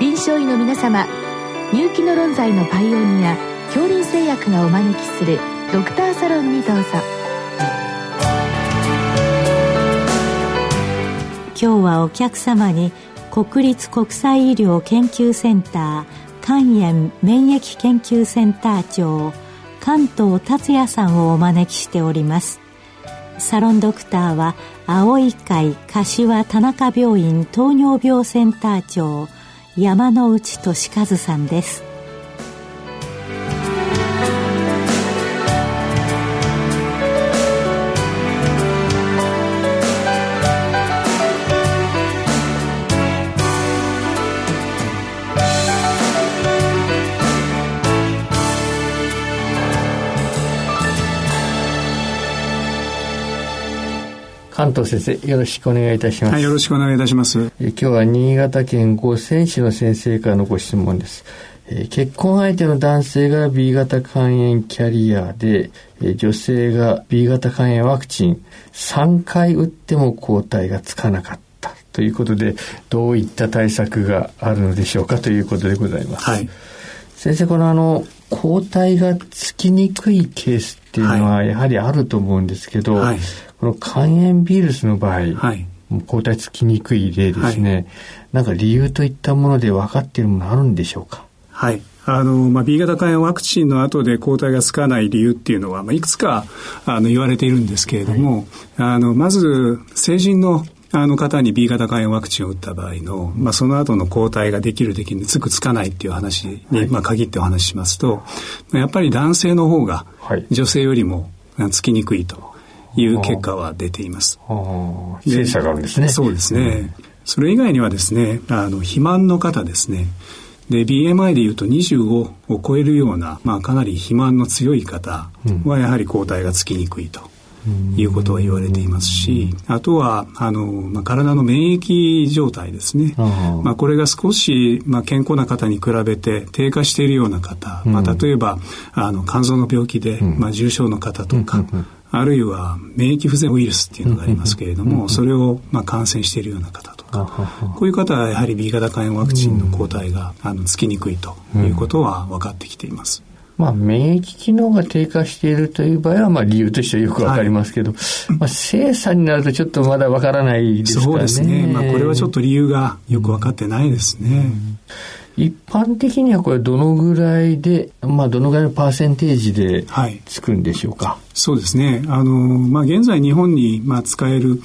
臨床医の皆様入気の論剤のパイオニア恐林製薬がお招きするドクターサロンにどうぞ。今日はお客様に国立国際医療研究センター肝炎免疫研究センター長関東達也さんをお招きしております。サロンドクターは青い会柏田中病院糖尿病センター長山内俊和さんです。関東先生よろしくお願いいたします、はい、よろしくお願いいたします。今日は新潟県五泉市の先生からのご質問です。結婚相手の男性が B 型肝炎キャリアで女性が B 型肝炎ワクチン3回打っても抗体がつかなかった。ということでどういった対策があるのでしょうかということでございます、はい、先生このあの抗体がつきにくいケースっていうのはやはりあると思うんですけど、はい、この肝炎ウイルスの場合、はい、抗体つきにくい例ですね、はい、なんか理由といったもので分かっているものあるんでしょうか？はい。あの、まあ、B 型肝炎ワクチンの後で抗体がつかない理由っていうのは、まあ、いくつか、あの、言われているんですけれども、はい、あの、まず、成人のあの方に B 型肝炎ワクチンを打った場合の、まあ、その後の抗体ができるできるつくつかないっていう話に、はい、まあ、限ってお話ししますと、やっぱり男性の方が女性よりもつきにくいと。いう結果は出ています。精査があるんですね。そうですね。それ以外にはですね、あの、肥満の方ですね。で、BMI でいうと25を超えるような、まあ、かなり肥満の強い方はやはり抗体がつきにくいと。いうことは言われていますし、あとは、あの、まあ、体の免疫状態ですね。まあ、これが少し、まあ、健康な方に比べて低下しているような方、まあ、例えば、あの、肝臓の病気で、まあ、重症の方とか、あるいは免疫不全ウイルスっていうのがありますけれども、それをまあ感染しているような方とか、こういう方はやはり B 型肝炎ワクチンの抗体があのつきにくいということは分かってきています。まあ、免疫機能が低下しているという場合は、まあ、理由としてはよくわかりますけど、はい、まあ、精査になるとちょっとまだわからないですからね。そうですね。まあ、これはちょっと理由がよくわかってないですね。うん一般的にはこれどのぐらいで、まあ、どのぐらいのパーセンテージでつくんでしょうか、はい、そうですね。あの、まあ、現在日本に、まあ、使える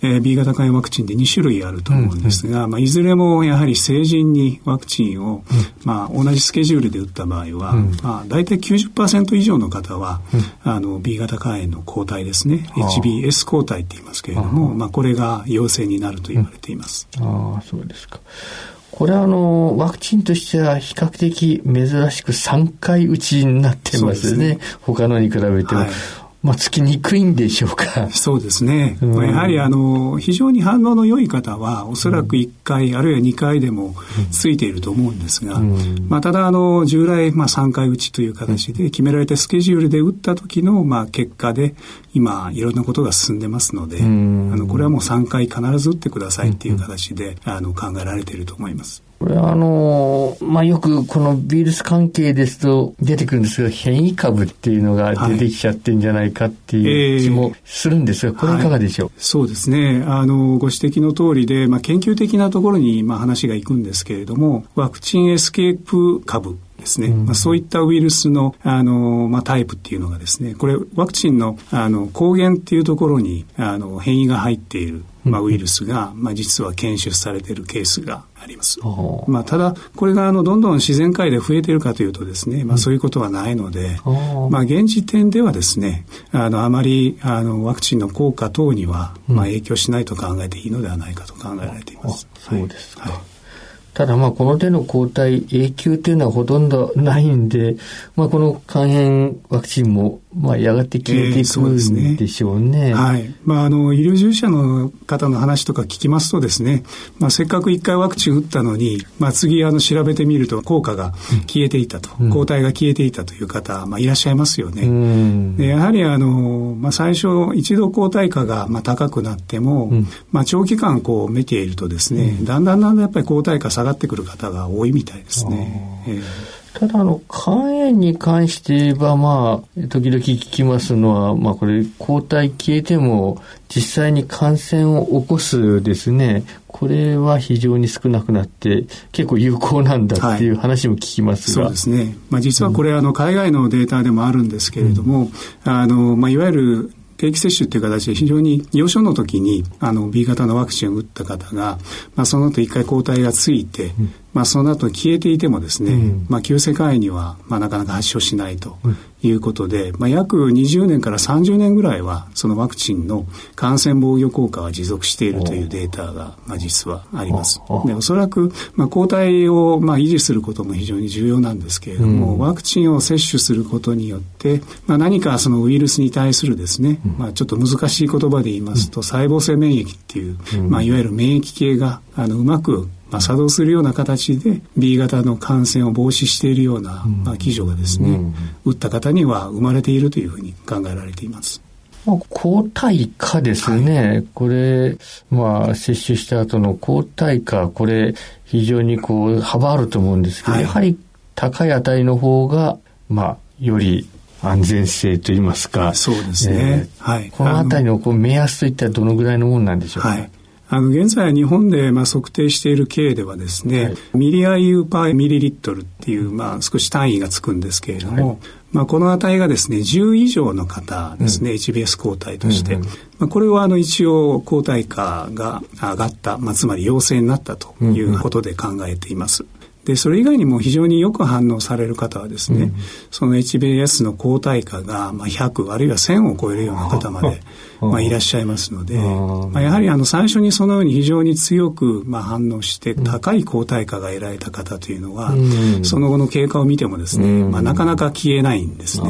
えー、B 型肝炎ワクチンで2種類あると思うんですが、うんうん、まあ、いずれもやはり成人にワクチンを、うん、まあ、同じスケジュールで打った場合は、うん、まあ、大体90%以上の方は、うん、あの B 型肝炎の抗体ですね。HBS 抗体って言いますけれどもまあ、これが陽性になると言われています。ああそうですかこれはあの、ワクチンとしては比較的珍しく3回打ちになってますね。ね他のに比べても。はいまあ、つきにくいんでしょうか。そうですね。うん、やはり、あの、非常に反応の良い方は、おそらく1回、うん、あるいは2回でもついていると思うんですが、うん、まあ、ただ、あの、従来、まあ、3回打ちという形で決められたスケジュールで打った時の、まあ、結果で、今、いろんなことが進んでますので、あの、これはもう3回必ず打ってくださいっていう形で、あの、考えられていると思います。これはあの、まあ、よくこのウイルス関係ですと出てくるんですが、変異株っていうのが出てきちゃってんじゃないかっていう気もするんですが、これい。かがでしょう、はい、そうですね。あの、ご指摘の通りで、まあ、研究的なところに、まあ、話がいくんですけれども、ワクチンエスケープ株ですね、うん、まあ、そういったウイルスのあの、まあ、タイプっていうのがですねこれワクチンのあの抗原っていうところにあの変異が入っている、まあ、ウイルスが、まあ、実は検出されているケースがあります。まあ、ただこれがあのどんどん自然界で増えているかというとですね、まあ、そういうことはないので、まあ、現時点ではですねあのあまりあのワクチンの効果等には、まあ、影響しないと考えていいのではないかと考えられています。そうですか、はいただまあこの手の抗体永久というのはほとんどないんで、まあこの肝炎ワクチンもまあやがて消えていくんでしょうね。えー、うねはい。まああの医療従事者の方の話とか聞きますとですね、まあせっかく一回ワクチン打ったのに、まあ次あの調べてみると効果が消えていたと、うん、抗体が消えていたという方、まあいらっしゃいますよね。うん、でやはりあの、まあ最初一度抗体価がまあ高くなっても、うん、まあ長期間こう見ているとですね、だんだんだんだんやっぱり抗体価下ががってくる方が多いみたいですね。えーただ、あの、肝炎に関して言えば、まあ、時々聞きますのは、まあ、これ、抗体消えても、実際に感染を起こすですね、これは非常に少なくなって、結構有効なんだっていう話も聞きますが、はい、そうですね。まあ、実はこれ、あの、海外のデータでもあるんですけれども、うん、あの、まあ、いわゆる定期接種っていう形で非常に幼少の時にあの B 型のワクチンを打った方が、まあ、その後一回抗体がついて、うん、まあ、その後消えていてもですね、うん、まあ、急性肝炎には、まあ、なかなか発症しないということで、まあ、約20年から30年ぐらいはそのワクチンの感染防御効果は持続しているというデータが、まあ、実はあります。でおそらく、まあ、抗体を、まあ、維持することも非常に重要なんですけれども、うん、ワクチンを接種することによって、まあ、何かそのウイルスに対するですね、まあ、ちょっと難しい言葉で言いますと、細胞性免疫っていう、まあ、いわゆる免疫系があのうまくまあ、作動するような形で B 型の感染を防止しているような、まあ、基準がですね、打った方には生まれているというふうに考えられています。抗体価ですね、はい、これ、まあ、接種した後の抗体価、これ、非常にこう、幅あると思うんですけど、はい、やはり高い値の方が、まあ、より安全性といいますか。そうですね。えー、はい。このあたりのこう目安といったらどのぐらいのもんなんでしょうか？はい。あの、現在日本でまあ測定している計ではですね、はい、ミリアイユーパーミリリットルっていう、まあ少し単位がつくんですけれども、はい、まあこの値がですね、10以上の方ですね、うん、HBS 抗体として、うんうん、まあこれはあの一応抗体価が上がった、まあつまり陽性になったということで考えています。うんうんで、それ以外にも非常によく反応される方はですね、うん、その HBS の抗体価がまあ100あるいは1000を超えるような方までまあいらっしゃいますので、まあ、やはりあの最初にそのように非常に強くまあ反応して高い抗体価が得られた方というのは、うん、その後の経過を見てもですね、まあ、なかなか消えないんですね。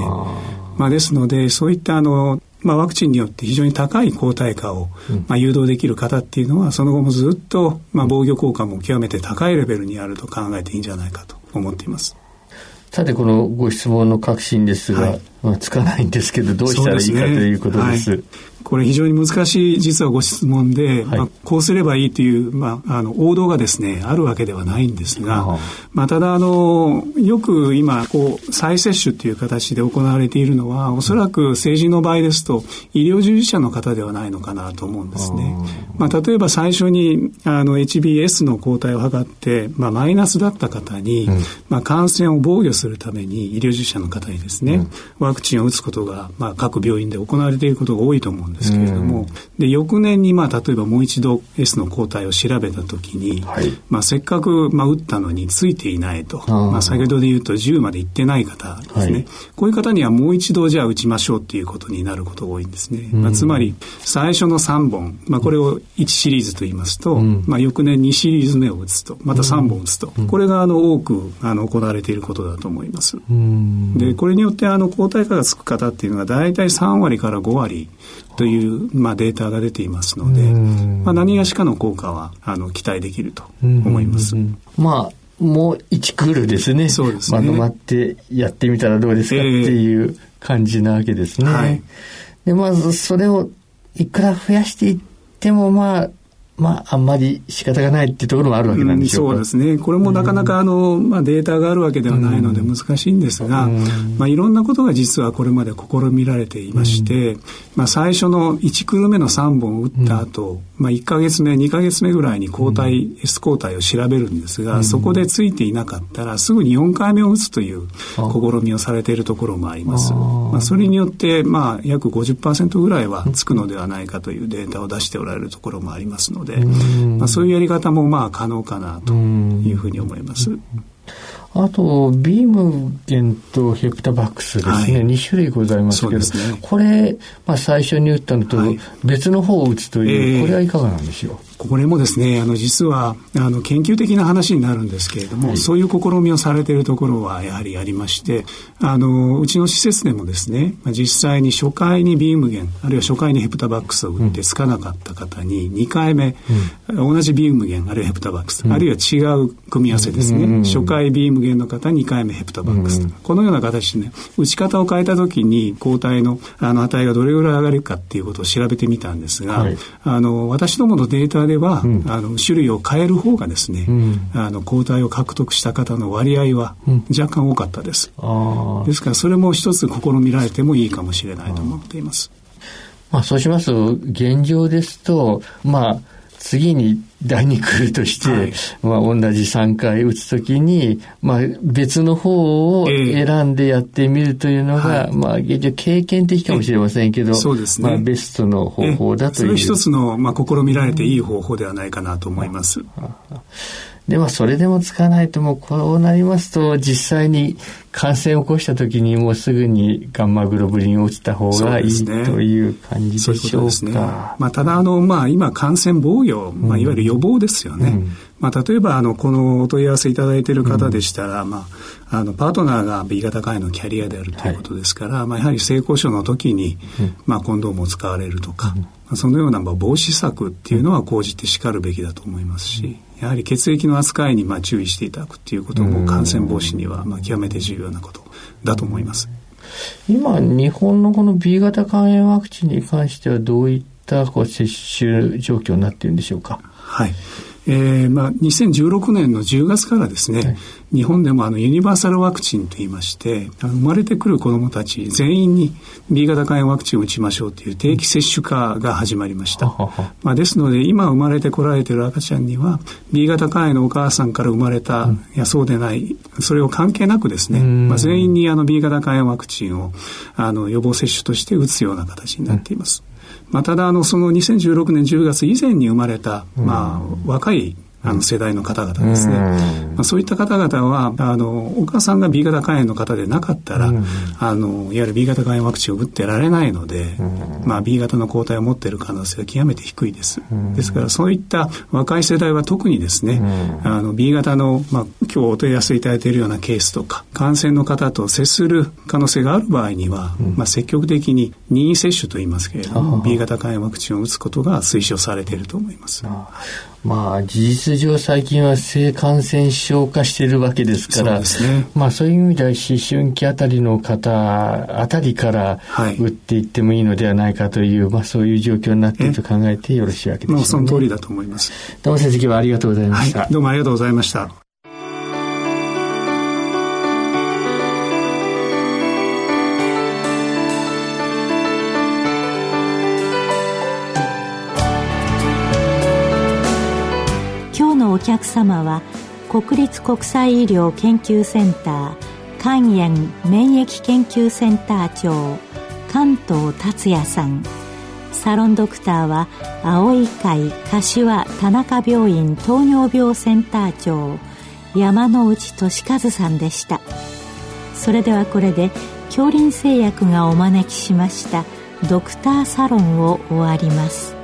まあ、ですので、そういったあのまあ、ワクチンによって非常に高い抗体価を、まあ、誘導できる方っていうのはその後もずっと、まあ、防御効果も極めて高いレベルにあると考えていいんじゃないかと思っています。さてこのご質問の確信ですが、はい、まあ、つかないんですけどどうしたらいいか、ということです。これ非常に難しい実はご質問で、はい、まあ、こうすればいいという、まあ、あの王道がですねあるわけではないんですが、まあ、ただあのよく今こう再接種という形で行われているのはおそらく成人の場合ですと医療従事者の方ではないのかなと思うんですね。まあ、例えば最初にあの HBS の抗体を測って、まあ、マイナスだった方に、うん、まあ、感染を防御するために医療従事者の方にですね、うん、ワクチンを打つことが、まあ、各病院で行われていることが多いと思うんですですけれども、で翌年にまあ例えばもう一度 S の抗体を調べたときに、はい、まあ、せっかくまあ打ったのについていないと。まあ、先ほどで言うと10までいってない方ですね、はい、こういう方にはもう一度じゃあ打ちましょうっていうことになることが多いんですね。まあ、つまり最初の3本、まあ、これを1シリーズと言いますと、うん、まあ、翌年2シリーズ目を打つと。また3本打つと、うん、これがあの多くあの行われていることだと思います。でこれによってあの抗体価がつく方っていうのが大体3割から5割という、まあ、データが出ていますので、まあ、何がしかの効果はあの期待できると思います。まあもう1クールですね。そうですね。まとまってやってみたらどうですかっていう感じなわけですね。はい、で、まずそれをいくら増やしていっても、まあ、まあ、あんまり仕方がないっていうところもあるわけなんでしょうか、うん、そうですね。これもなかなかあの、まあ、データがあるわけではないので難しいんですが、まあ、いろんなことが実はこれまで試みられていまして、まあ、最初の1クール目の3本を打った後、まあ、1か月目、2か月目ぐらいに抗体、S 抗体を調べるんですが、そこでついていなかったらすぐに4回目を打つという試みをされているところもあります。まあ、それによって、まあ、約50%ぐらいはつくのではないかというデータを出しておられるところもありますので、で、まあ、そういうやり方もまあ可能かなというふうに思います。あと、ビームゲンとヘプタバックスですね、はい、2種類ございますけど、ね、これ、まあ、最初に打ったのと別の方を打つという、はい、これはいかがなんでしょう、えーこれもですね、あの、実は、あの、研究的な話になるんですけれども、はい、そういう試みをされているところはやはりありまして、あの、うちの施設でもですね、実際に初回にビームゲン、あるいは初回にヘプタバックスを打ってつかなかった方に、2回目、うん、同じビームゲン、あるいはヘプタバックス、うん、あるいは違う組み合わせですね、うん、初回ビームゲンの方、2回目ヘプタバックス、このような形でね、打ち方を変えたときに抗体のあの値がどれぐらい上がるかっていうことを調べてみたんですが、はい、あの、私どものデータでは、うん、あの種類を変える方がですね、うん、あの抗体を獲得した方の割合は若干多かったです、うん、ですからそれも一つ試みられてもいいかもしれないと思っています、まあ、そうしますと現状ですとまあ次に第2来るとして、はい、まあ、同じ3回打つときに、まあ、別の方を選んでやってみるというのが、えー、まあ、現状経験的かもしれませんけど、そうですね。まあ、ベストの方法だという。それ一つの、まあ、試みられていい方法ではないかなと思います。でもそれでもつかないともうこうなりますと実際に感染を起こした時にもうすぐにガンマグロブリンを打った方がいい、ね、という感じでしょうか。ううね、まあ、ただあの、まあ、今感染防御、まあ、いわゆる予防ですよね。うん。まあ、例えばあのこのお問い合わせいただいている方でしたら、うん、まあ、あのパートナーが B 型肝炎のキャリアであるということですから、はい、まあ、やはり性交渉の時に、うん、まあ、コンドームを使われるとか、そのような防止策っていうのは講じてしかるべきだと思いますし、やはり血液の扱いにまあ注意していただくっていうことも感染防止にはまあ極めて重要なことだと思います。今、日本のこの B 型肝炎ワクチンに関してはどういったこう接種状況になっているんでしょうか？はい。えーまあ、2016年の10月からですね、はい、日本でもあのユニバーサルワクチンといいまして生まれてくる子どもたち全員に B 型肝炎ワクチンを打ちましょうという定期接種化が始まりました、まあ、ですので今生まれてこられている赤ちゃんには B 型肝炎のお母さんから生まれた、うん、いやそうでないそれを関係なくですね、まあ、全員にあの B 型肝炎ワクチンをあの予防接種として打つような形になっています、うんまあ、ただあのその2016年10月以前に生まれた、まあ、若いあの世代の方々ですね、まあ、そういった方々はあのお母さんが B 型肝炎の方でなかったら、あのいわゆる B 型肝炎ワクチンを打ってられないので、まあ、B 型の抗体を持っている可能性は極めて低いです、ですからそういった若い世代は特にですね、あの B 型の、まあ、今日お問い合わせいただいているようなケースとか感染の方と接する可能性がある場合には、まあ、積極的に任意接種といいますけれども B 型肝炎ワクチンを打つことが推奨されていると思います。まあ、事実上最近は性感染症化しているわけですから、そうね、まあそういう意味では思春期あたりの方あたりから打っていってもいいのではないかという、はい、まあそういう状況になっていると考えてよろしいわけですね。その通りだと思います。どうも先生今日はありがとうございました、はい、どうもありがとうございました。客様は国立国際医療研究センター肝炎免疫研究センター長関東達也さん。サロンドクターは青い会柏田中病院糖尿病センター長山内俊和さんでした。それではこれで恐林製薬がお招きしましたドクターサロンを終わります。